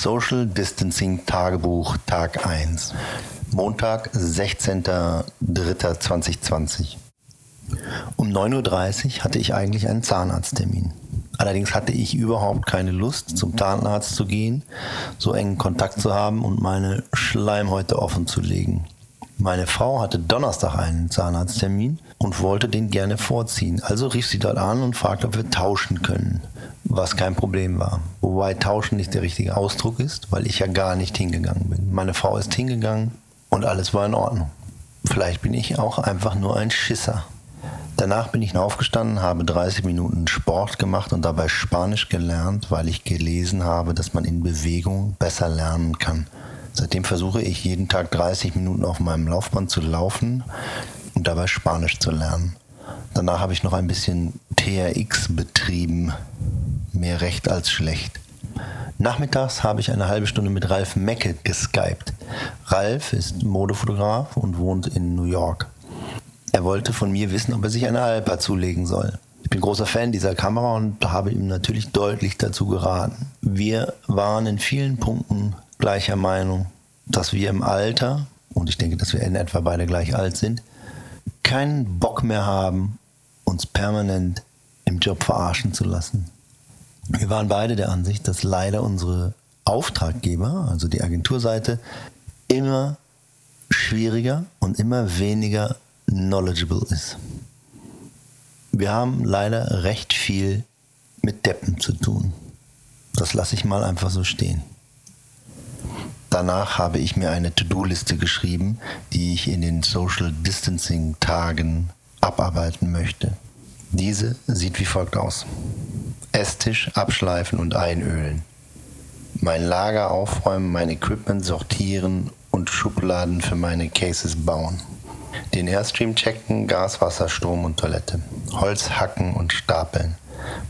Social Distancing Tagebuch Tag 1. Montag, 16.03.2020. Um 9.30 Uhr hatte ich eigentlich einen Zahnarzttermin. Allerdings hatte ich überhaupt keine Lust, zum Zahnarzt zu gehen, so engen Kontakt zu haben und meine Schleimhäute offen zu legen. Meine Frau hatte Donnerstag einen Zahnarzttermin und wollte den gerne vorziehen. Also rief sie dort an und fragte, ob wir tauschen können, was kein Problem war. Wobei tauschen nicht der richtige Ausdruck ist, weil ich ja gar nicht hingegangen bin. Meine Frau ist hingegangen und alles war in Ordnung. Vielleicht bin ich auch einfach nur ein Schisser. Danach bin ich aufgestanden, habe 30 Minuten Sport gemacht und dabei Spanisch gelernt, weil ich gelesen habe, dass man in Bewegung besser lernen kann. Seitdem versuche ich jeden Tag 30 Minuten auf meinem Laufband zu laufen und dabei Spanisch zu lernen. Danach habe ich noch ein bisschen TRX betrieben. Mehr recht als schlecht. Nachmittags habe ich eine halbe Stunde mit Ralf Mecke geskypt. Ralf ist Modefotograf und wohnt in New York. Er wollte von mir wissen, ob er sich eine Alpa zulegen soll. Ich bin großer Fan dieser Kamera und habe ihm natürlich deutlich dazu geraten. Wir waren in vielen Punkten gleicher Meinung, dass wir im Alter, und ich denke, dass wir in etwa beide gleich alt sind, keinen Bock mehr haben, uns permanent im Job verarschen zu lassen. Wir waren beide der Ansicht, dass leider unsere Auftraggeber, also die Agenturseite, immer schwieriger und immer weniger knowledgeable ist. Wir haben leider recht viel mit Deppen zu tun. Das lasse ich mal einfach so stehen. Danach habe ich mir eine To-Do-Liste geschrieben, die ich in den Social Distancing Tagen abarbeiten möchte. Diese sieht wie folgt aus. Esstisch abschleifen und einölen. Mein Lager aufräumen, mein Equipment sortieren und Schubladen für meine Cases bauen. Den Airstream checken, Gas, Wasser, Strom und Toilette. Holz hacken und stapeln.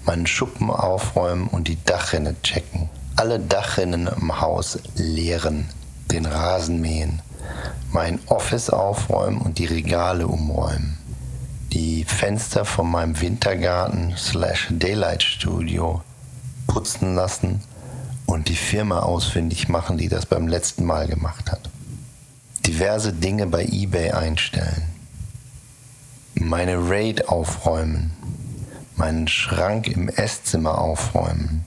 Meinen Schuppen aufräumen und die Dachrinne checken alle Dachrinnen im Haus leeren, den Rasen mähen, mein Office aufräumen und die Regale umräumen, die Fenster von meinem Wintergarten slash Daylight Studio putzen lassen und die Firma ausfindig machen, die das beim letzten Mal gemacht hat. Diverse Dinge bei eBay einstellen. Meine Raid aufräumen. Meinen Schrank im Esszimmer aufräumen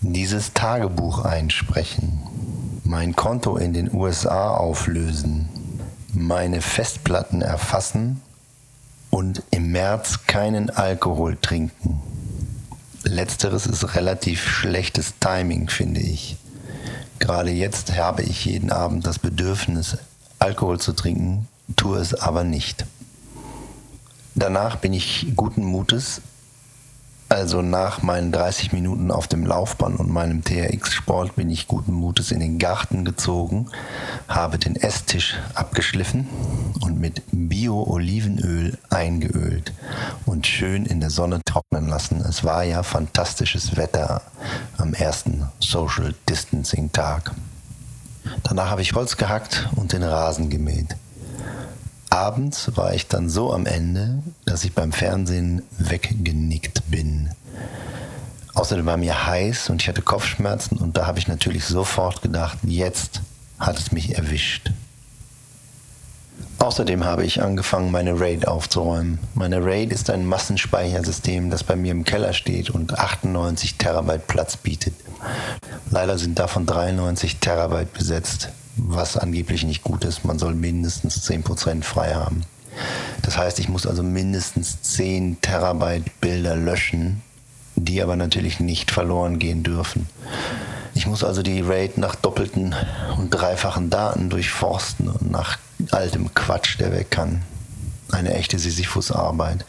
dieses Tagebuch einsprechen, mein Konto in den USA auflösen, meine Festplatten erfassen und im März keinen Alkohol trinken. Letzteres ist relativ schlechtes Timing, finde ich. Gerade jetzt habe ich jeden Abend das Bedürfnis, Alkohol zu trinken, tue es aber nicht. Danach bin ich guten Mutes also nach meinen 30 Minuten auf dem Laufband und meinem TRX-Sport bin ich guten Mutes in den Garten gezogen, habe den Esstisch abgeschliffen und mit Bio-Olivenöl eingeölt und schön in der Sonne trocknen lassen. Es war ja fantastisches Wetter am ersten Social Distancing Tag. Danach habe ich Holz gehackt und den Rasen gemäht abends war ich dann so am Ende, dass ich beim Fernsehen weggenickt bin. Außerdem war mir heiß und ich hatte Kopfschmerzen und da habe ich natürlich sofort gedacht, jetzt hat es mich erwischt. Außerdem habe ich angefangen, meine RAID aufzuräumen. Meine RAID ist ein Massenspeichersystem, das bei mir im Keller steht und 98 Terabyte Platz bietet. Leider sind davon 93 Terabyte besetzt was angeblich nicht gut ist. Man soll mindestens 10% frei haben. Das heißt, ich muss also mindestens 10 Terabyte Bilder löschen, die aber natürlich nicht verloren gehen dürfen. Ich muss also die RAID nach doppelten und dreifachen Daten durchforsten und nach altem Quatsch, der weg kann. Eine echte Sisyphus-Arbeit.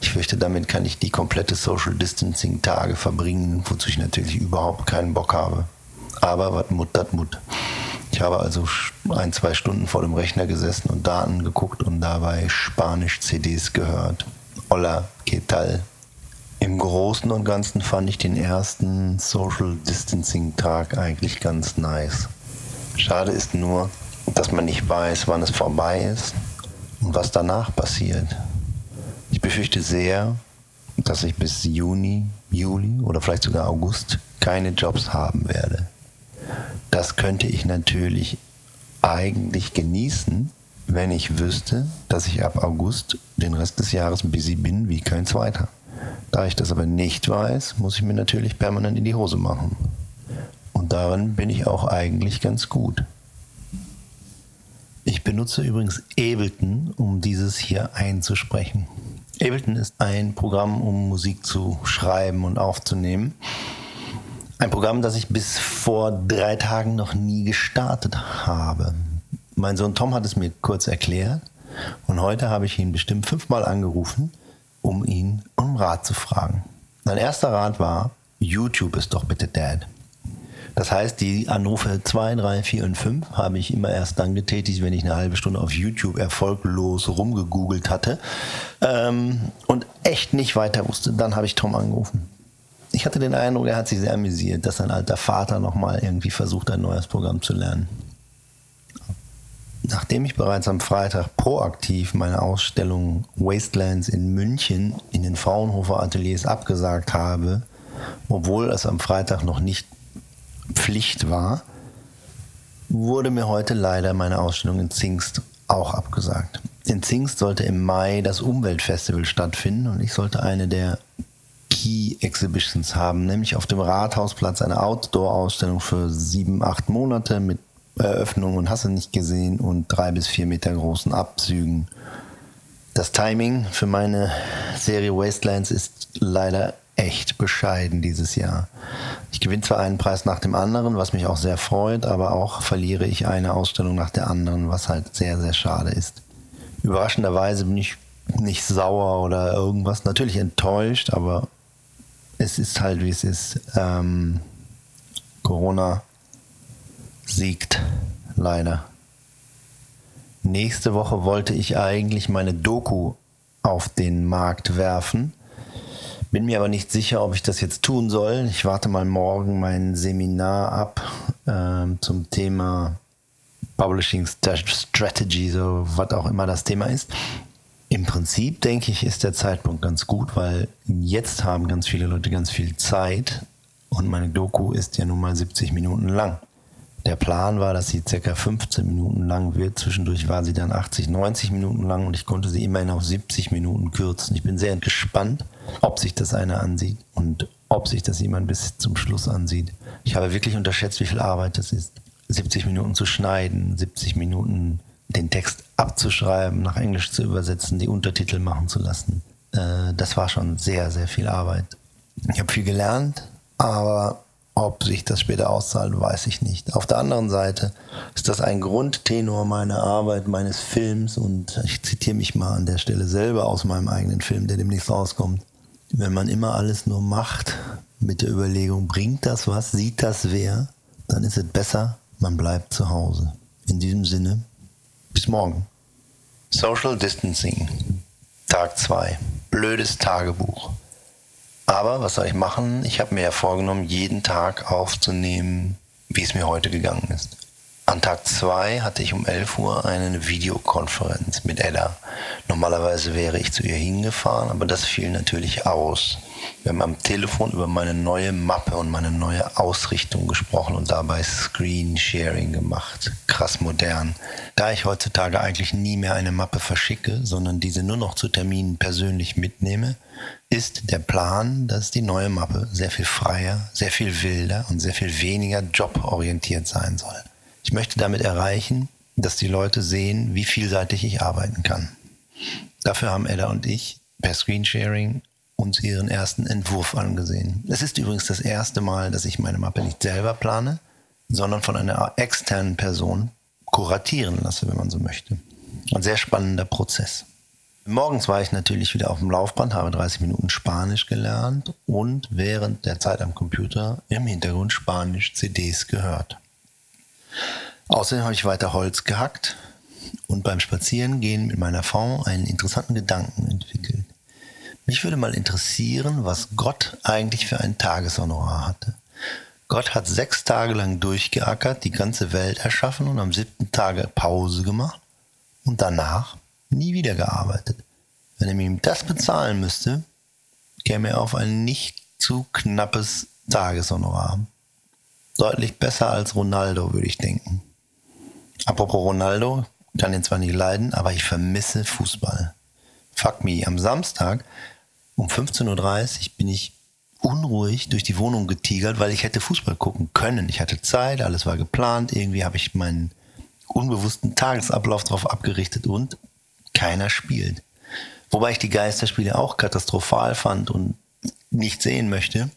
Ich fürchte, damit kann ich die komplette Social Distancing Tage verbringen, wozu ich natürlich überhaupt keinen Bock habe. Aber was Mut, dat Mut. Ich habe also ein, zwei Stunden vor dem Rechner gesessen und Daten geguckt und dabei Spanisch-CDs gehört. Hola, ¿qué tal? Im Großen und Ganzen fand ich den ersten Social Distancing Tag eigentlich ganz nice. Schade ist nur, dass man nicht weiß, wann es vorbei ist und was danach passiert. Ich befürchte sehr, dass ich bis Juni, Juli oder vielleicht sogar August keine Jobs haben werde. Das könnte ich natürlich eigentlich genießen, wenn ich wüsste, dass ich ab August den Rest des Jahres busy bin wie kein zweiter. Da ich das aber nicht weiß, muss ich mir natürlich permanent in die Hose machen. Und darin bin ich auch eigentlich ganz gut. Ich benutze übrigens Ableton, um dieses hier einzusprechen. Ableton ist ein Programm, um Musik zu schreiben und aufzunehmen. Ein Programm, das ich bis vor drei Tagen noch nie gestartet habe. Mein Sohn Tom hat es mir kurz erklärt und heute habe ich ihn bestimmt fünfmal angerufen, um ihn um Rat zu fragen. Mein erster Rat war, YouTube ist doch bitte Dad. Das heißt, die Anrufe 2, 3, 4 und 5 habe ich immer erst dann getätigt, wenn ich eine halbe Stunde auf YouTube erfolglos rumgegoogelt hatte ähm, und echt nicht weiter wusste. Dann habe ich Tom angerufen. Ich hatte den Eindruck, er hat sich sehr amüsiert, dass sein alter Vater nochmal irgendwie versucht, ein neues Programm zu lernen. Nachdem ich bereits am Freitag proaktiv meine Ausstellung Wastelands in München in den Fraunhofer Ateliers abgesagt habe, obwohl es am Freitag noch nicht Pflicht war, wurde mir heute leider meine Ausstellung in Zingst auch abgesagt. In Zingst sollte im Mai das Umweltfestival stattfinden und ich sollte eine der Key Exhibitions haben, nämlich auf dem Rathausplatz eine Outdoor-Ausstellung für sieben, acht Monate mit Eröffnung und hast du nicht gesehen und drei bis vier Meter großen Abzügen. Das Timing für meine Serie Wastelands ist leider echt bescheiden dieses Jahr. Ich gewinne zwar einen Preis nach dem anderen, was mich auch sehr freut, aber auch verliere ich eine Ausstellung nach der anderen, was halt sehr, sehr schade ist. Überraschenderweise bin ich nicht sauer oder irgendwas, natürlich enttäuscht, aber es ist halt wie es ist. Ähm, Corona siegt leider. Nächste Woche wollte ich eigentlich meine Doku auf den Markt werfen. Bin mir aber nicht sicher, ob ich das jetzt tun soll. Ich warte mal morgen mein Seminar ab äh, zum Thema Publishing Strategy, so was auch immer das Thema ist. Im Prinzip denke ich, ist der Zeitpunkt ganz gut, weil jetzt haben ganz viele Leute ganz viel Zeit und meine Doku ist ja nun mal 70 Minuten lang. Der Plan war, dass sie circa 15 Minuten lang wird. Zwischendurch war sie dann 80, 90 Minuten lang und ich konnte sie immerhin auf 70 Minuten kürzen. Ich bin sehr gespannt, ob sich das einer ansieht und ob sich das jemand bis zum Schluss ansieht. Ich habe wirklich unterschätzt, wie viel Arbeit das ist. 70 Minuten zu schneiden, 70 Minuten den Text abzuschreiben, nach Englisch zu übersetzen, die Untertitel machen zu lassen. Äh, das war schon sehr, sehr viel Arbeit. Ich habe viel gelernt, aber ob sich das später auszahlt, weiß ich nicht. Auf der anderen Seite ist das ein Grundtenor meiner Arbeit, meines Films und ich zitiere mich mal an der Stelle selber aus meinem eigenen Film, der demnächst rauskommt. Wenn man immer alles nur macht mit der Überlegung, bringt das was, sieht das wer, dann ist es besser, man bleibt zu Hause. In diesem Sinne, bis morgen. Social Distancing. Tag 2. Blödes Tagebuch. Aber was soll ich machen? Ich habe mir ja vorgenommen, jeden Tag aufzunehmen, wie es mir heute gegangen ist. An Tag 2 hatte ich um 11 Uhr eine Videokonferenz mit Ella. Normalerweise wäre ich zu ihr hingefahren, aber das fiel natürlich aus. Wir haben am Telefon über meine neue Mappe und meine neue Ausrichtung gesprochen und dabei Screen Sharing gemacht. Krass modern. Da ich heutzutage eigentlich nie mehr eine Mappe verschicke, sondern diese nur noch zu Terminen persönlich mitnehme, ist der Plan, dass die neue Mappe sehr viel freier, sehr viel wilder und sehr viel weniger joborientiert sein soll. Ich möchte damit erreichen, dass die Leute sehen, wie vielseitig ich arbeiten kann. Dafür haben Ella und ich per Screensharing uns ihren ersten Entwurf angesehen. Es ist übrigens das erste Mal, dass ich meine Mappe nicht selber plane, sondern von einer externen Person kuratieren lasse, wenn man so möchte. Ein sehr spannender Prozess. Morgens war ich natürlich wieder auf dem Laufband, habe 30 Minuten Spanisch gelernt und während der Zeit am Computer im Hintergrund Spanisch CDs gehört. Außerdem habe ich weiter Holz gehackt und beim Spazierengehen mit meiner Frau einen interessanten Gedanken entwickelt. Mich würde mal interessieren, was Gott eigentlich für ein Tageshonorar hatte. Gott hat sechs Tage lang durchgeackert, die ganze Welt erschaffen und am siebten Tage Pause gemacht und danach nie wieder gearbeitet. Wenn er ihm das bezahlen müsste, käme er auf ein nicht zu knappes Tageshonorar. Deutlich besser als Ronaldo, würde ich denken. Apropos Ronaldo, kann ihn zwar nicht leiden, aber ich vermisse Fußball. Fuck me. Am Samstag um 15.30 Uhr bin ich unruhig durch die Wohnung getigert, weil ich hätte Fußball gucken können. Ich hatte Zeit, alles war geplant. Irgendwie habe ich meinen unbewussten Tagesablauf darauf abgerichtet und keiner spielt. Wobei ich die Geisterspiele auch katastrophal fand und nicht sehen möchte.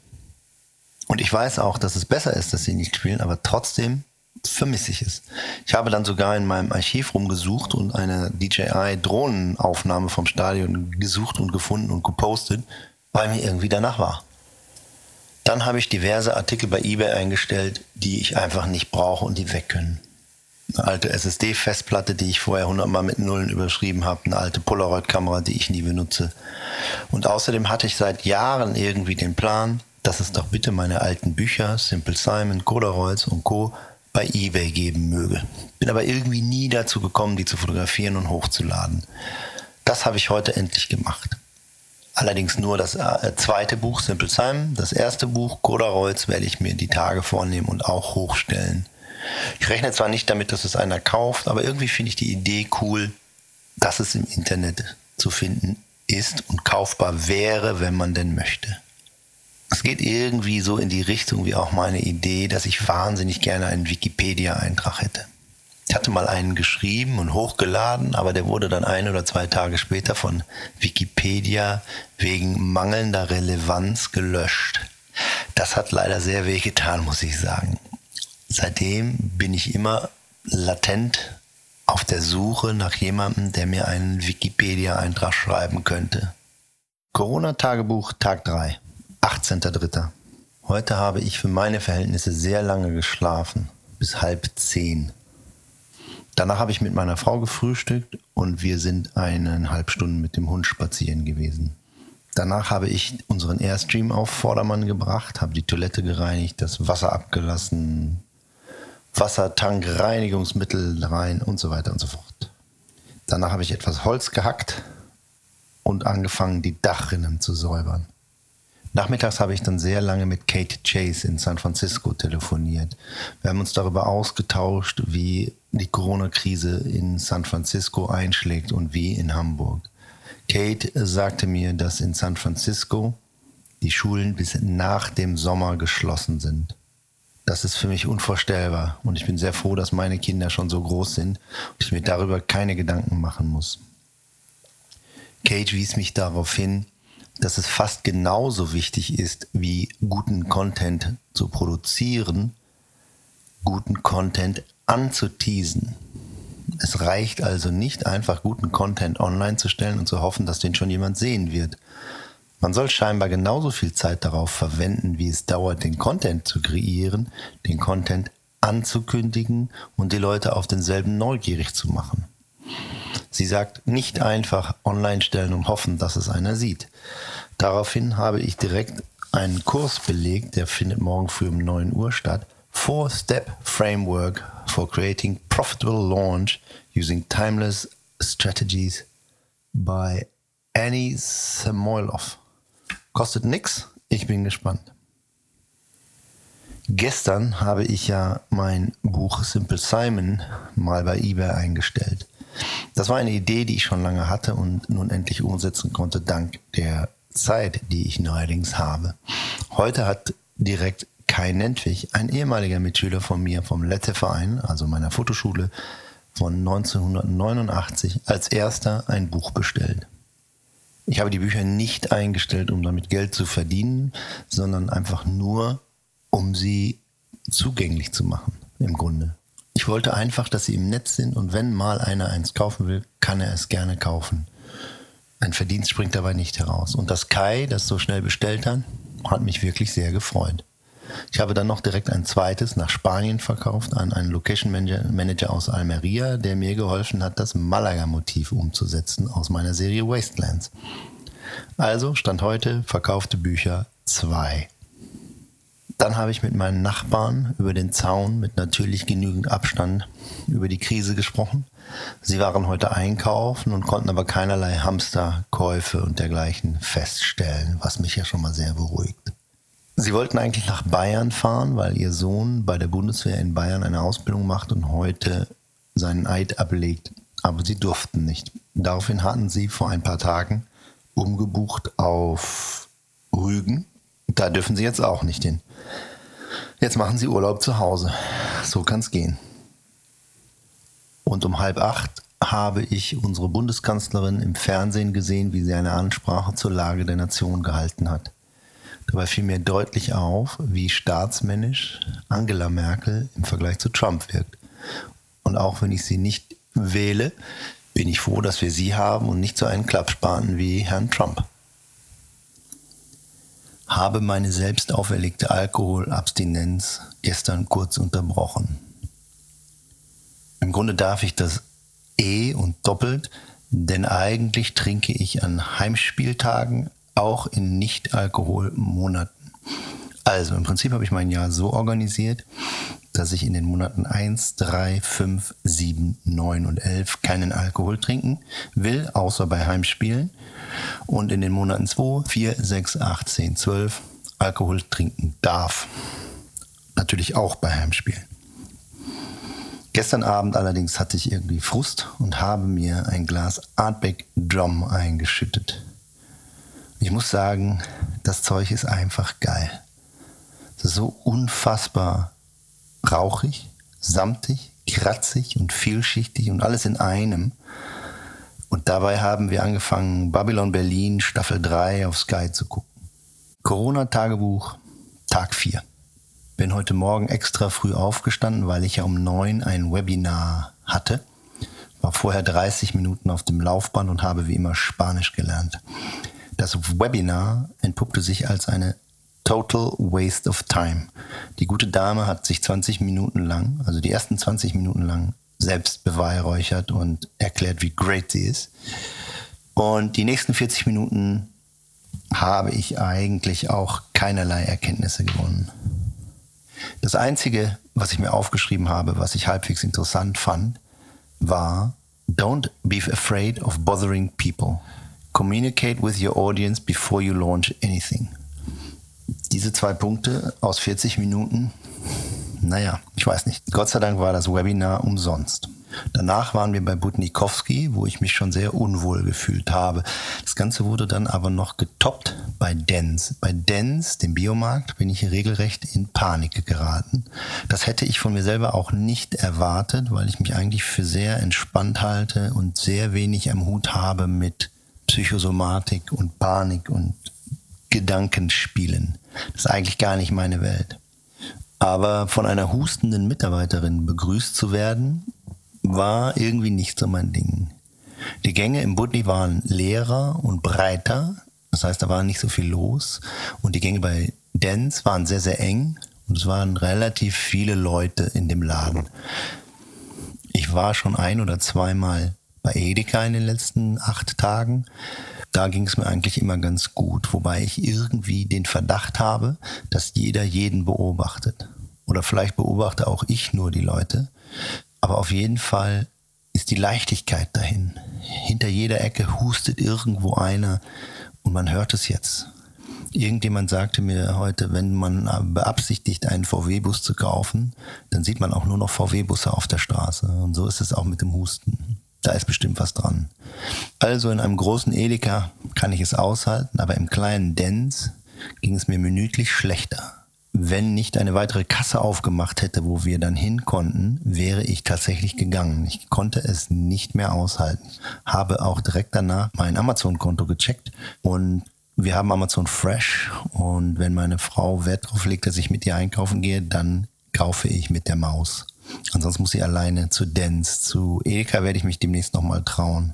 Und ich weiß auch, dass es besser ist, dass sie nicht spielen, aber trotzdem vermisse ich es. Ich habe dann sogar in meinem Archiv rumgesucht und eine DJI-Drohnenaufnahme vom Stadion gesucht und gefunden und gepostet, weil mir irgendwie danach war. Dann habe ich diverse Artikel bei eBay eingestellt, die ich einfach nicht brauche und die weg können. Eine alte SSD-Festplatte, die ich vorher hundertmal mit Nullen überschrieben habe, eine alte Polaroid-Kamera, die ich nie benutze. Und außerdem hatte ich seit Jahren irgendwie den Plan, dass es doch bitte meine alten Bücher, Simple Simon, Coderolls und Co. bei eBay geben möge. Bin aber irgendwie nie dazu gekommen, die zu fotografieren und hochzuladen. Das habe ich heute endlich gemacht. Allerdings nur das äh, zweite Buch, Simple Simon. Das erste Buch, Coderolls, werde ich mir die Tage vornehmen und auch hochstellen. Ich rechne zwar nicht damit, dass es einer kauft, aber irgendwie finde ich die Idee cool, dass es im Internet zu finden ist und kaufbar wäre, wenn man denn möchte. Es geht irgendwie so in die Richtung wie auch meine Idee, dass ich wahnsinnig gerne einen Wikipedia-Eintrag hätte. Ich hatte mal einen geschrieben und hochgeladen, aber der wurde dann ein oder zwei Tage später von Wikipedia wegen mangelnder Relevanz gelöscht. Das hat leider sehr weh getan, muss ich sagen. Seitdem bin ich immer latent auf der Suche nach jemandem, der mir einen Wikipedia-Eintrag schreiben könnte. Corona-Tagebuch Tag 3, 18.03. Heute habe ich für meine Verhältnisse sehr lange geschlafen, bis halb zehn. Danach habe ich mit meiner Frau gefrühstückt und wir sind eineinhalb Stunden mit dem Hund spazieren gewesen. Danach habe ich unseren Airstream auf Vordermann gebracht, habe die Toilette gereinigt, das Wasser abgelassen, Wassertank, Reinigungsmittel rein und so weiter und so fort. Danach habe ich etwas Holz gehackt und angefangen, die Dachrinnen zu säubern. Nachmittags habe ich dann sehr lange mit Kate Chase in San Francisco telefoniert. Wir haben uns darüber ausgetauscht, wie die Corona-Krise in San Francisco einschlägt und wie in Hamburg. Kate sagte mir, dass in San Francisco die Schulen bis nach dem Sommer geschlossen sind. Das ist für mich unvorstellbar und ich bin sehr froh, dass meine Kinder schon so groß sind und ich mir darüber keine Gedanken machen muss. Kate wies mich darauf hin, dass es fast genauso wichtig ist, wie guten Content zu produzieren, guten Content anzuteasen. Es reicht also nicht einfach guten Content online zu stellen und zu hoffen, dass den schon jemand sehen wird. Man soll scheinbar genauso viel Zeit darauf verwenden, wie es dauert, den Content zu kreieren, den Content anzukündigen und die Leute auf denselben neugierig zu machen. Sie sagt, nicht einfach online stellen und hoffen, dass es einer sieht. Daraufhin habe ich direkt einen Kurs belegt, der findet morgen früh um 9 Uhr statt. Four-Step Framework for Creating Profitable Launch Using Timeless Strategies by Annie Samoilov. Kostet nix, ich bin gespannt. Gestern habe ich ja mein Buch Simple Simon mal bei eBay eingestellt. Das war eine Idee, die ich schon lange hatte und nun endlich umsetzen konnte, dank der Zeit, die ich neuerdings habe. Heute hat direkt Kai Nentwich, ein ehemaliger Mitschüler von mir vom Lette-Verein, also meiner Fotoschule, von 1989 als erster ein Buch bestellt. Ich habe die Bücher nicht eingestellt, um damit Geld zu verdienen, sondern einfach nur, um sie zugänglich zu machen, im Grunde. Ich wollte einfach, dass sie im Netz sind und wenn mal einer eins kaufen will, kann er es gerne kaufen. Ein Verdienst springt dabei nicht heraus. Und das Kai, das so schnell bestellt hat, hat mich wirklich sehr gefreut. Ich habe dann noch direkt ein zweites nach Spanien verkauft an einen Location Manager aus Almeria, der mir geholfen hat, das Malaga-Motiv umzusetzen aus meiner Serie Wastelands. Also stand heute verkaufte Bücher zwei. Dann habe ich mit meinen Nachbarn über den Zaun mit natürlich genügend Abstand über die Krise gesprochen. Sie waren heute einkaufen und konnten aber keinerlei Hamsterkäufe und dergleichen feststellen, was mich ja schon mal sehr beruhigt. Sie wollten eigentlich nach Bayern fahren, weil Ihr Sohn bei der Bundeswehr in Bayern eine Ausbildung macht und heute seinen Eid ablegt. Aber Sie durften nicht. Daraufhin hatten Sie vor ein paar Tagen umgebucht auf Rügen. Da dürfen Sie jetzt auch nicht hin. Jetzt machen Sie Urlaub zu Hause. So kann es gehen. Und um halb acht habe ich unsere Bundeskanzlerin im Fernsehen gesehen, wie sie eine Ansprache zur Lage der Nation gehalten hat. Dabei fiel mir deutlich auf, wie staatsmännisch Angela Merkel im Vergleich zu Trump wirkt. Und auch wenn ich sie nicht wähle, bin ich froh, dass wir sie haben und nicht so einen Klappspaten wie Herrn Trump. Habe meine selbst auferlegte Alkoholabstinenz gestern kurz unterbrochen. Im Grunde darf ich das eh und doppelt, denn eigentlich trinke ich an Heimspieltagen auch in Nicht-Alkoholmonaten. Also im Prinzip habe ich mein Jahr so organisiert, dass ich in den Monaten 1, 3, 5, 7, 9 und 11 keinen Alkohol trinken will, außer bei Heimspielen. Und in den Monaten 2, 4, 6, 8, 10, 12 Alkohol trinken darf. Natürlich auch bei Heimspielen. Gestern Abend allerdings hatte ich irgendwie Frust und habe mir ein Glas Artback Drum eingeschüttet. Ich muss sagen, das Zeug ist einfach geil. So unfassbar rauchig, samtig, kratzig und vielschichtig und alles in einem. Und dabei haben wir angefangen, Babylon Berlin Staffel 3 auf Sky zu gucken. Corona-Tagebuch, Tag 4. Bin heute Morgen extra früh aufgestanden, weil ich ja um neun ein Webinar hatte. War vorher 30 Minuten auf dem Laufband und habe wie immer Spanisch gelernt. Das Webinar entpuppte sich als eine Total Waste of Time. Die gute Dame hat sich 20 Minuten lang, also die ersten 20 Minuten lang, selbst beweihräuchert und erklärt, wie great sie ist. Und die nächsten 40 Minuten habe ich eigentlich auch keinerlei Erkenntnisse gewonnen. Das Einzige, was ich mir aufgeschrieben habe, was ich halbwegs interessant fand, war Don't be afraid of bothering people. Communicate with your audience before you launch anything. Diese zwei Punkte aus 40 Minuten, naja, ich weiß nicht. Gott sei Dank war das Webinar umsonst. Danach waren wir bei Butnikowski, wo ich mich schon sehr unwohl gefühlt habe. Das Ganze wurde dann aber noch getoppt bei Dens. Bei Dens, dem Biomarkt, bin ich regelrecht in Panik geraten. Das hätte ich von mir selber auch nicht erwartet, weil ich mich eigentlich für sehr entspannt halte und sehr wenig am Hut habe mit Psychosomatik und Panik und Gedankenspielen. Das ist eigentlich gar nicht meine Welt. Aber von einer hustenden Mitarbeiterin begrüßt zu werden, war irgendwie nicht so mein Ding. Die Gänge im Budni waren leerer und breiter, das heißt, da war nicht so viel los. Und die Gänge bei Dance waren sehr, sehr eng und es waren relativ viele Leute in dem Laden. Ich war schon ein oder zweimal bei Edeka in den letzten acht Tagen. Da ging es mir eigentlich immer ganz gut, wobei ich irgendwie den Verdacht habe, dass jeder jeden beobachtet. Oder vielleicht beobachte auch ich nur die Leute. Aber auf jeden Fall ist die Leichtigkeit dahin. Hinter jeder Ecke hustet irgendwo einer und man hört es jetzt. Irgendjemand sagte mir heute, wenn man beabsichtigt, einen VW-Bus zu kaufen, dann sieht man auch nur noch VW-Busse auf der Straße. Und so ist es auch mit dem Husten. Da ist bestimmt was dran. Also in einem großen Edeka kann ich es aushalten, aber im kleinen Dens ging es mir minütlich schlechter wenn nicht eine weitere Kasse aufgemacht hätte, wo wir dann hin konnten, wäre ich tatsächlich gegangen. Ich konnte es nicht mehr aushalten. Habe auch direkt danach mein Amazon-Konto gecheckt und wir haben Amazon Fresh und wenn meine Frau Wert darauf legt, dass ich mit ihr einkaufen gehe, dann kaufe ich mit der Maus. Ansonsten muss ich alleine zu Dance, zu Edeka werde ich mich demnächst nochmal trauen.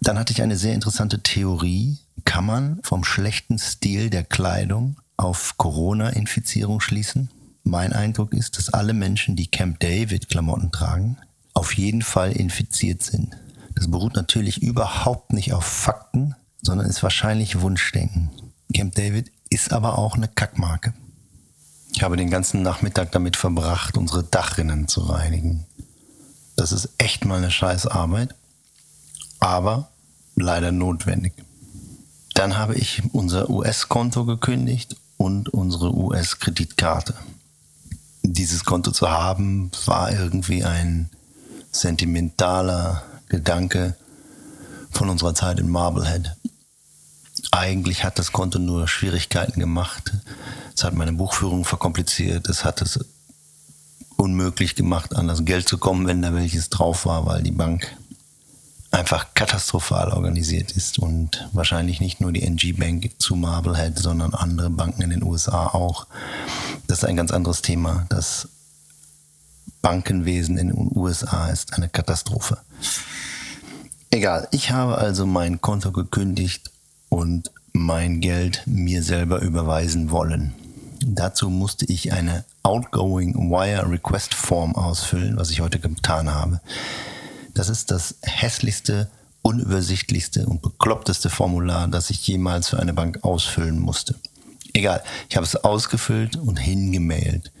Dann hatte ich eine sehr interessante Theorie. Kann man vom schlechten Stil der Kleidung auf Corona-Infizierung schließen. Mein Eindruck ist, dass alle Menschen, die Camp David-Klamotten tragen, auf jeden Fall infiziert sind. Das beruht natürlich überhaupt nicht auf Fakten, sondern ist wahrscheinlich Wunschdenken. Camp David ist aber auch eine Kackmarke. Ich habe den ganzen Nachmittag damit verbracht, unsere Dachrinnen zu reinigen. Das ist echt mal eine scheiß Arbeit, aber leider notwendig. Dann habe ich unser US-Konto gekündigt und unsere US-Kreditkarte. Dieses Konto zu haben, war irgendwie ein sentimentaler Gedanke von unserer Zeit in Marblehead. Eigentlich hat das Konto nur Schwierigkeiten gemacht. Es hat meine Buchführung verkompliziert. Es hat es unmöglich gemacht, an das Geld zu kommen, wenn da welches drauf war, weil die Bank einfach katastrophal organisiert ist und wahrscheinlich nicht nur die NG Bank zu Marblehead, sondern andere Banken in den USA auch. Das ist ein ganz anderes Thema. Das Bankenwesen in den USA ist eine Katastrophe. Egal, ich habe also mein Konto gekündigt und mein Geld mir selber überweisen wollen. Dazu musste ich eine Outgoing Wire Request Form ausfüllen, was ich heute getan habe. Das ist das hässlichste, unübersichtlichste und bekloppteste Formular, das ich jemals für eine Bank ausfüllen musste. Egal, ich habe es ausgefüllt und hingemailt.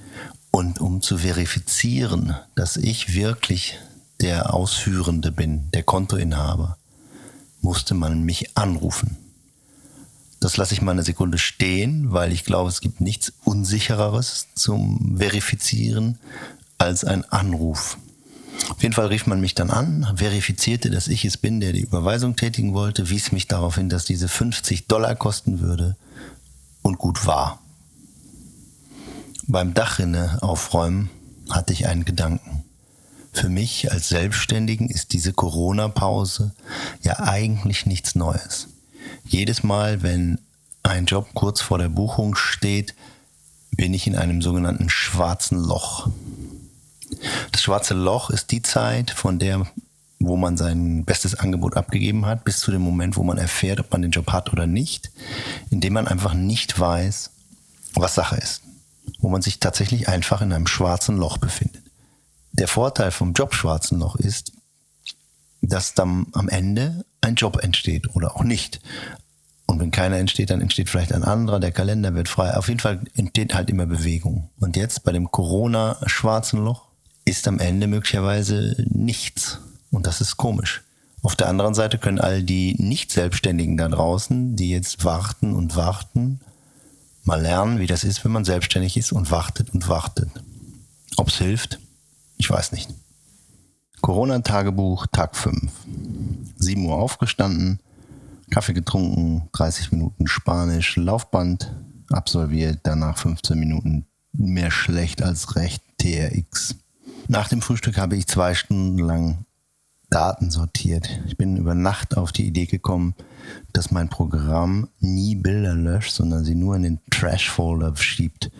Und um zu verifizieren, dass ich wirklich der Ausführende bin, der Kontoinhaber, musste man mich anrufen. Das lasse ich mal eine Sekunde stehen, weil ich glaube, es gibt nichts Unsichereres zum Verifizieren als ein Anruf. Auf jeden Fall rief man mich dann an, verifizierte, dass ich es bin, der die Überweisung tätigen wollte, wies mich darauf hin, dass diese 50 Dollar kosten würde und gut war. Beim Dachrinne aufräumen hatte ich einen Gedanken. Für mich als Selbstständigen ist diese Corona-Pause ja eigentlich nichts Neues. Jedes Mal, wenn ein Job kurz vor der Buchung steht, bin ich in einem sogenannten schwarzen Loch. Das schwarze Loch ist die Zeit, von der, wo man sein bestes Angebot abgegeben hat, bis zu dem Moment, wo man erfährt, ob man den Job hat oder nicht, indem man einfach nicht weiß, was Sache ist. Wo man sich tatsächlich einfach in einem schwarzen Loch befindet. Der Vorteil vom Job schwarzen Loch ist, dass dann am Ende ein Job entsteht oder auch nicht. Und wenn keiner entsteht, dann entsteht vielleicht ein anderer, der Kalender wird frei. Auf jeden Fall entsteht halt immer Bewegung. Und jetzt bei dem Corona-schwarzen Loch ist am Ende möglicherweise nichts. Und das ist komisch. Auf der anderen Seite können all die Nicht-Selbstständigen da draußen, die jetzt warten und warten, mal lernen, wie das ist, wenn man selbstständig ist und wartet und wartet. Ob es hilft, ich weiß nicht. Corona-Tagebuch, Tag 5. 7 Uhr aufgestanden, Kaffee getrunken, 30 Minuten Spanisch, Laufband absolviert, danach 15 Minuten mehr schlecht als recht TRX. Nach dem Frühstück habe ich zwei Stunden lang Daten sortiert. Ich bin über Nacht auf die Idee gekommen, dass mein Programm nie Bilder löscht, sondern sie nur in den Trash-Folder schiebt.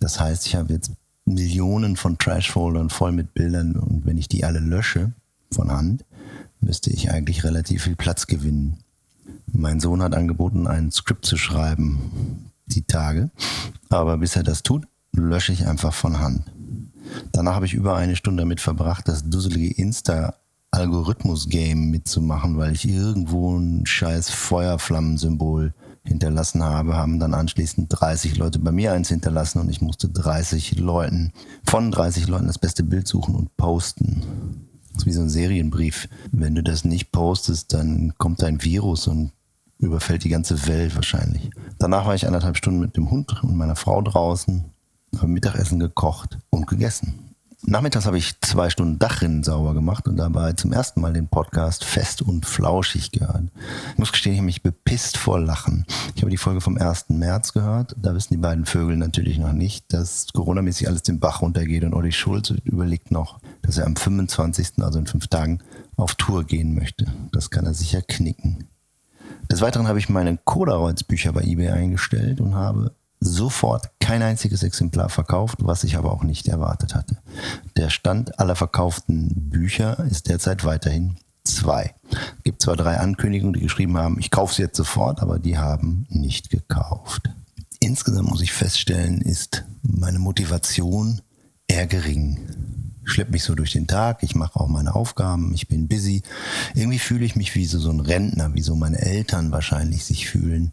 Das heißt, ich habe jetzt Millionen von Trash-Foldern voll mit Bildern und wenn ich die alle lösche von Hand, müsste ich eigentlich relativ viel Platz gewinnen. Mein Sohn hat angeboten, ein Skript zu schreiben, die Tage. Aber bis er das tut, lösche ich einfach von Hand. Danach habe ich über eine Stunde damit verbracht, das dusselige Insta-Algorithmus-Game mitzumachen, weil ich irgendwo ein scheiß Feuerflammensymbol hinterlassen habe, haben dann anschließend 30 Leute bei mir eins hinterlassen und ich musste 30 Leuten, von 30 Leuten das beste Bild suchen und posten. Das ist wie so ein Serienbrief. Wenn du das nicht postest, dann kommt ein Virus und überfällt die ganze Welt wahrscheinlich. Danach war ich anderthalb Stunden mit dem Hund und meiner Frau draußen habe Mittagessen gekocht und gegessen. Nachmittags habe ich zwei Stunden Dachrinnen sauber gemacht und dabei zum ersten Mal den Podcast fest und flauschig gehört. Ich muss gestehen, ich habe mich bepisst vor Lachen. Ich habe die Folge vom 1. März gehört. Da wissen die beiden Vögel natürlich noch nicht, dass Corona-mäßig alles den Bach runtergeht und Olli Schulz überlegt noch, dass er am 25., also in fünf Tagen, auf Tour gehen möchte. Das kann er sicher knicken. Des Weiteren habe ich meine Coderolls-Bücher bei eBay eingestellt und habe sofort kein einziges Exemplar verkauft, was ich aber auch nicht erwartet hatte. Der Stand aller verkauften Bücher ist derzeit weiterhin zwei. Es gibt zwar drei Ankündigungen, die geschrieben haben, ich kaufe sie jetzt sofort, aber die haben nicht gekauft. Insgesamt muss ich feststellen, ist meine Motivation eher gering. Ich schleppe mich so durch den Tag, ich mache auch meine Aufgaben, ich bin busy. Irgendwie fühle ich mich wie so, so ein Rentner, wie so meine Eltern wahrscheinlich sich fühlen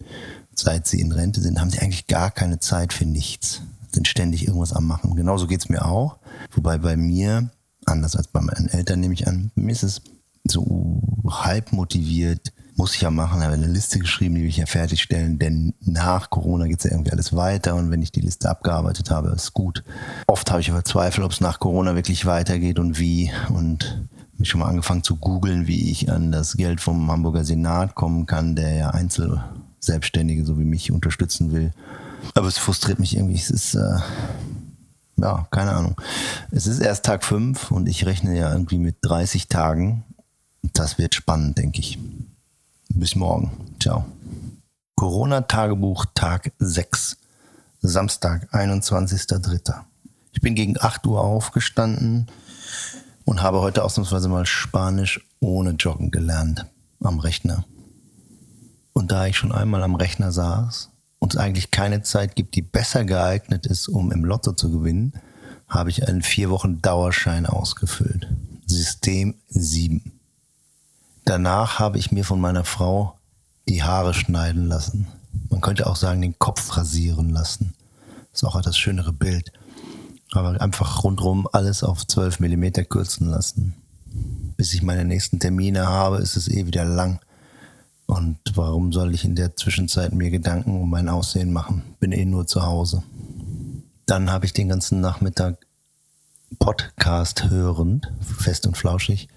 seit sie in Rente sind, haben sie eigentlich gar keine Zeit für nichts. Sind ständig irgendwas am Machen. Genauso geht es mir auch. Wobei bei mir, anders als bei meinen Eltern nehme ich an, mir ist es so halb motiviert, muss ich ja machen, habe eine Liste geschrieben, die will ich ja fertigstellen, denn nach Corona geht es ja irgendwie alles weiter und wenn ich die Liste abgearbeitet habe, ist gut. Oft habe ich aber Zweifel, ob es nach Corona wirklich weitergeht und wie und mich schon mal angefangen zu googeln, wie ich an das Geld vom Hamburger Senat kommen kann, der ja Einzelselbstständige so wie mich unterstützen will. Aber es frustriert mich irgendwie. Es ist, äh, ja, keine Ahnung. Es ist erst Tag 5 und ich rechne ja irgendwie mit 30 Tagen. Das wird spannend, denke ich. Bis morgen. Ciao. Corona-Tagebuch Tag 6. Samstag, 21.03. Ich bin gegen 8 Uhr aufgestanden und habe heute ausnahmsweise mal Spanisch ohne Joggen gelernt am Rechner. Und da ich schon einmal am Rechner saß und es eigentlich keine Zeit gibt, die besser geeignet ist, um im Lotto zu gewinnen, habe ich einen vier Wochen Dauerschein ausgefüllt. System 7. Danach habe ich mir von meiner Frau die Haare schneiden lassen. Man könnte auch sagen, den Kopf rasieren lassen. Ist auch das schönere Bild. Aber einfach rundherum alles auf 12 mm kürzen lassen. Bis ich meine nächsten Termine habe, ist es eh wieder lang. Und warum soll ich in der Zwischenzeit mir Gedanken um mein Aussehen machen? Bin eh nur zu Hause. Dann habe ich den ganzen Nachmittag Podcast hörend, fest und flauschig,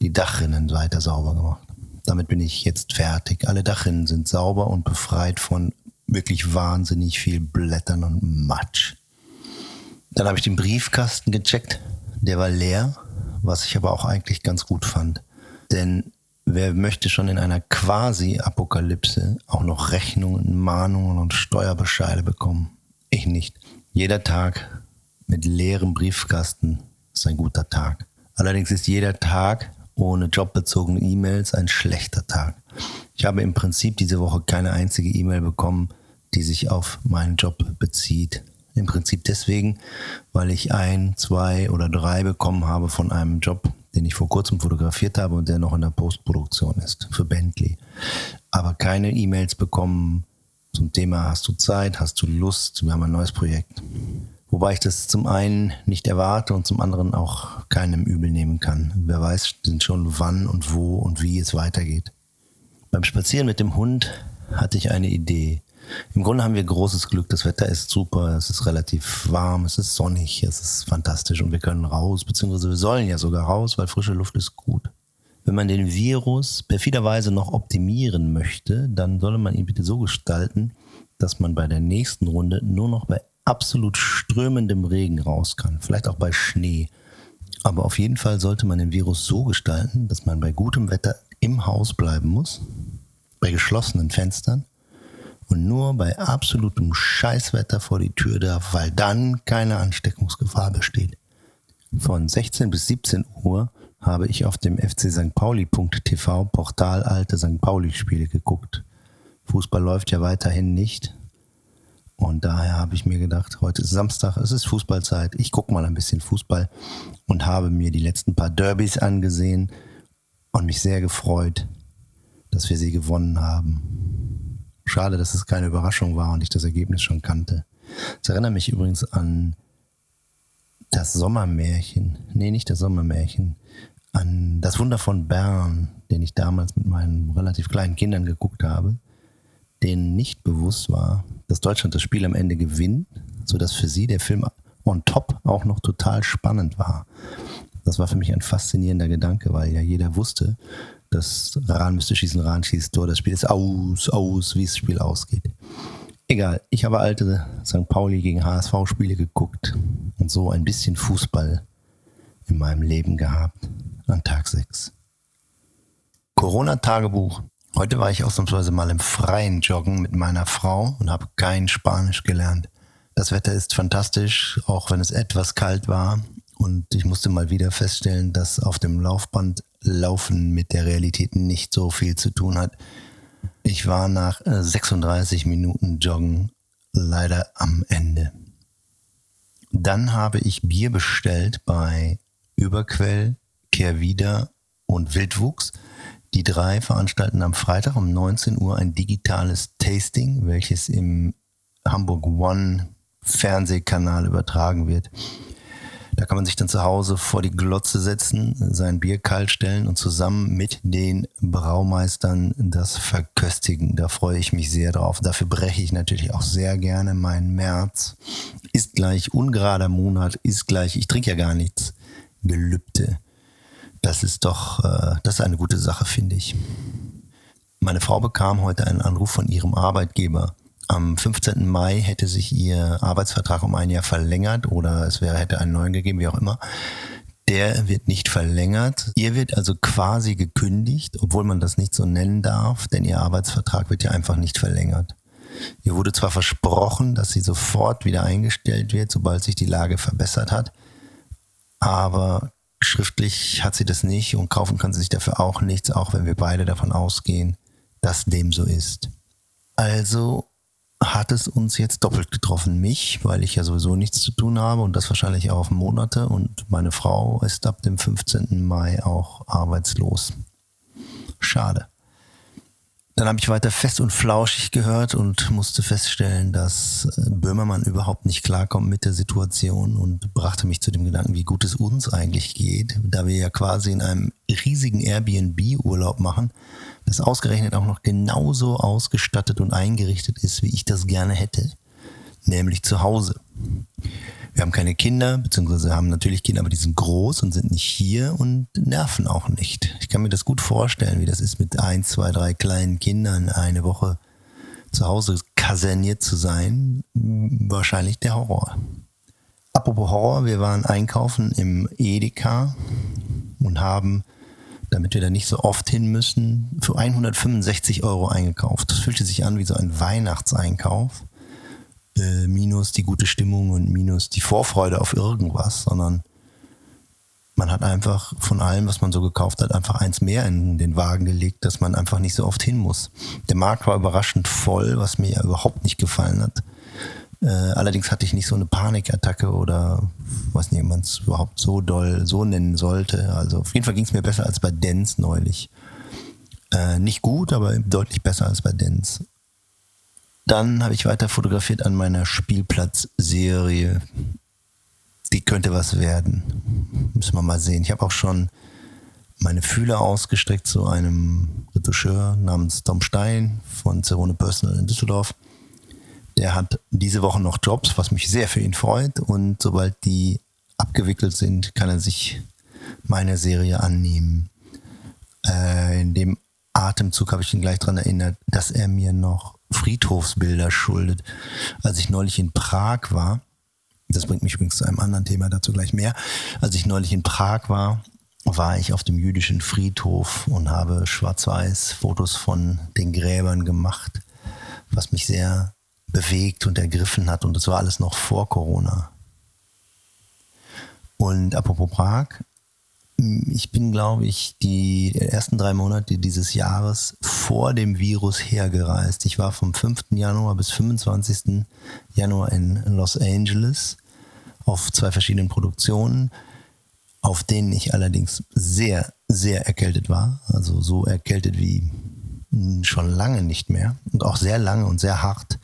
die Dachrinnen weiter sauber gemacht. Damit bin ich jetzt fertig. Alle Dachrinnen sind sauber und befreit von wirklich wahnsinnig viel Blättern und Matsch. Dann habe ich den Briefkasten gecheckt. Der war leer, was ich aber auch eigentlich ganz gut fand. Denn wer möchte schon in einer Quasi-Apokalypse auch noch Rechnungen, Mahnungen und Steuerbescheide bekommen? Ich nicht. Jeder Tag mit leerem Briefkasten ist ein guter Tag. Allerdings ist jeder Tag ohne jobbezogene E-Mails ein schlechter Tag. Ich habe im Prinzip diese Woche keine einzige E-Mail bekommen, die sich auf meinen Job bezieht. Im Prinzip deswegen, weil ich ein, zwei oder drei bekommen habe von einem Job, den ich vor kurzem fotografiert habe und der noch in der Postproduktion ist für Bentley. Aber keine E-Mails bekommen zum Thema, hast du Zeit, hast du Lust, wir haben ein neues Projekt. Wobei ich das zum einen nicht erwarte und zum anderen auch keinem übel nehmen kann. Wer weiß denn schon wann und wo und wie es weitergeht. Beim Spazieren mit dem Hund hatte ich eine Idee. Im Grunde haben wir großes Glück. Das Wetter ist super, es ist relativ warm, es ist sonnig, es ist fantastisch und wir können raus, beziehungsweise wir sollen ja sogar raus, weil frische Luft ist gut. Wenn man den Virus perfiderweise noch optimieren möchte, dann solle man ihn bitte so gestalten, dass man bei der nächsten Runde nur noch bei absolut strömendem Regen raus kann, vielleicht auch bei Schnee. Aber auf jeden Fall sollte man den Virus so gestalten, dass man bei gutem Wetter im Haus bleiben muss, bei geschlossenen Fenstern und nur bei absolutem Scheißwetter vor die Tür darf, weil dann keine Ansteckungsgefahr besteht. Von 16 bis 17 Uhr habe ich auf dem FC St. Pauli.tv Portal alte St. Pauli-Spiele geguckt. Fußball läuft ja weiterhin nicht, und daher habe ich mir gedacht, heute ist Samstag, es ist Fußballzeit. Ich gucke mal ein bisschen Fußball und habe mir die letzten paar Derbys angesehen und mich sehr gefreut, dass wir sie gewonnen haben. Schade, dass es keine Überraschung war und ich das Ergebnis schon kannte. Es erinnert mich übrigens an das Sommermärchen. Nee, nicht das Sommermärchen. An das Wunder von Bern, den ich damals mit meinen relativ kleinen Kindern geguckt habe denen nicht bewusst war, dass Deutschland das Spiel am Ende gewinnt, sodass für sie der Film on top auch noch total spannend war. Das war für mich ein faszinierender Gedanke, weil ja jeder wusste, dass Rahn müsste schießen, Rahn schießt Tor, das Spiel ist aus, aus, wie das Spiel ausgeht. Egal, ich habe alte St. Pauli gegen HSV-Spiele geguckt und so ein bisschen Fußball in meinem Leben gehabt an Tag 6. Corona-Tagebuch Heute war ich ausnahmsweise mal im freien Joggen mit meiner Frau und habe kein Spanisch gelernt. Das Wetter ist fantastisch, auch wenn es etwas kalt war. Und ich musste mal wieder feststellen, dass auf dem Laufband Laufen mit der Realität nicht so viel zu tun hat. Ich war nach 36 äh, Minuten Joggen leider am Ende. Dann habe ich Bier bestellt bei Überquell, Kehrwieder und Wildwuchs. Die drei veranstalten am Freitag um 19 Uhr ein digitales Tasting, welches im Hamburg One Fernsehkanal übertragen wird. Da kann man sich dann zu Hause vor die Glotze setzen, sein Bier kalt stellen und zusammen mit den Braumeistern das verköstigen. Da freue ich mich sehr drauf. Dafür breche ich natürlich auch sehr gerne meinen März. Ist gleich ungerader Monat, ist gleich, ich trinke ja gar nichts. Gelübde. Das ist doch, äh, das ist eine gute Sache, finde ich. Meine Frau bekam heute einen Anruf von ihrem Arbeitgeber. Am 15. Mai hätte sich ihr Arbeitsvertrag um ein Jahr verlängert oder es wäre, hätte einen neuen gegeben, wie auch immer. Der wird nicht verlängert. Ihr wird also quasi gekündigt, obwohl man das nicht so nennen darf, denn ihr Arbeitsvertrag wird ja einfach nicht verlängert. Ihr wurde zwar versprochen, dass sie sofort wieder eingestellt wird, sobald sich die Lage verbessert hat, aber schriftlich hat sie das nicht und kaufen kann sie sich dafür auch nichts, auch wenn wir beide davon ausgehen, dass dem so ist. Also hat es uns jetzt doppelt getroffen. Mich, weil ich ja sowieso nichts zu tun habe und das wahrscheinlich auch auf Monate. Und meine Frau ist ab dem 15. Mai auch arbeitslos. Schade. Dann habe ich weiter fest und flauschig gehört und musste feststellen, dass äh, Böhmermann überhaupt nicht klarkommt mit der Situation und brachte mich zu dem Gedanken, wie gut es uns eigentlich geht, da wir ja quasi in einem riesigen Airbnb-Urlaub machen, das ausgerechnet auch noch genauso ausgestattet und eingerichtet ist, wie ich das gerne hätte, nämlich zu Hause. Wir haben keine Kinder, beziehungsweise haben natürlich Kinder, aber die sind groß und sind nicht hier und nerven auch nicht. Ich kann mir das gut vorstellen, wie das ist, mit ein, zwei, drei kleinen Kindern eine Woche zu Hause kaserniert zu sein. Wahrscheinlich der Horror. Apropos Horror, wir waren einkaufen im Edeka und haben, damit wir da nicht so oft hin müssen, für 165 Euro eingekauft. Das fühlte sich an wie so ein Weihnachtseinkauf äh, minus die gute Stimmung und minus die Vorfreude auf irgendwas, sondern man hat einfach von allem, was man so gekauft hat, einfach eins mehr in den Wagen gelegt, dass man einfach nicht so oft hin muss. Der Markt war überraschend voll, was mir ja überhaupt nicht gefallen hat. Äh, allerdings hatte ich nicht so eine Panikattacke oder weiß nicht, man es überhaupt so doll so nennen sollte. Also auf jeden Fall ging es mir besser als bei Dance neulich. Äh, nicht gut, aber deutlich besser als bei Dance. Dann habe ich weiter fotografiert an meiner Spielplatzserie. Die könnte was werden. Müssen wir mal sehen. Ich habe auch schon meine Fühler ausgestreckt zu einem Retoucheur namens Tom Stein von Zerone Personal in Düsseldorf. Der hat diese Woche noch Jobs, was mich sehr für ihn freut. Und sobald die abgewickelt sind, kann er sich meiner Serie annehmen. Äh, in dem Atemzug habe ich ihn gleich daran erinnert, dass er mir noch Friedhofsbilder schuldet. Als ich neulich in Prag war, das bringt mich übrigens zu einem anderen Thema, dazu gleich mehr. Als ich neulich in Prag war, war ich auf dem jüdischen Friedhof und habe schwarz-weiß Fotos von den Gräbern gemacht, was mich sehr bewegt und ergriffen hat. Und das war alles noch vor Corona. Und apropos Prag, ich bin, glaube ich, die ersten drei Monate dieses Jahres vor dem Virus hergereist. Ich war vom 5. Januar bis 25. Januar in Los Angeles auf zwei verschiedenen Produktionen, auf denen ich allerdings sehr, sehr erkältet war. Also so erkältet wie schon lange nicht mehr und auch sehr lange und sehr hart.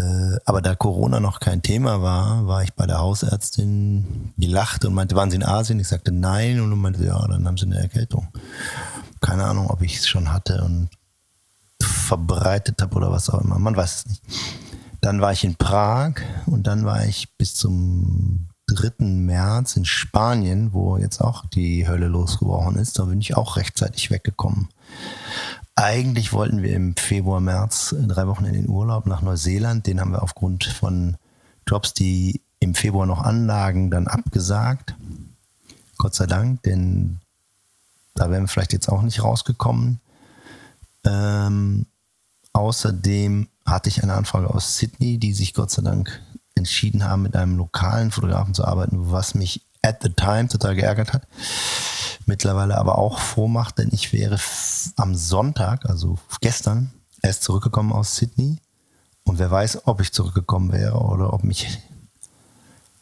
Äh, aber da Corona noch kein Thema war, war ich bei der Hausärztin, die lachte und meinte, waren Sie in Asien? Ich sagte nein und meinte, ja, dann haben Sie eine Erkältung. Keine Ahnung, ob ich es schon hatte und verbreitet habe oder was auch immer. Man weiß es nicht. Dann war ich in Prag und dann war ich bis zum 3. März in Spanien, wo jetzt auch die Hölle losgebrochen ist. Da bin ich auch rechtzeitig weggekommen. Eigentlich wollten wir im Februar, März drei Wochen in den Urlaub nach Neuseeland. Den haben wir aufgrund von Jobs, die im Februar noch anlagen, dann abgesagt. Gott sei Dank, denn da wären wir vielleicht jetzt auch nicht rausgekommen. Ähm, außerdem hatte ich eine Anfrage aus Sydney, die sich Gott sei Dank entschieden haben, mit einem lokalen Fotografen zu arbeiten, was mich at the time total geärgert hat mittlerweile aber auch froh macht, denn ich wäre am Sonntag, also gestern, erst zurückgekommen aus Sydney. Und wer weiß, ob ich zurückgekommen wäre oder ob mich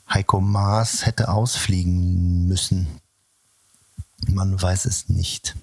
Heiko Maas hätte ausfliegen müssen. Man weiß es nicht.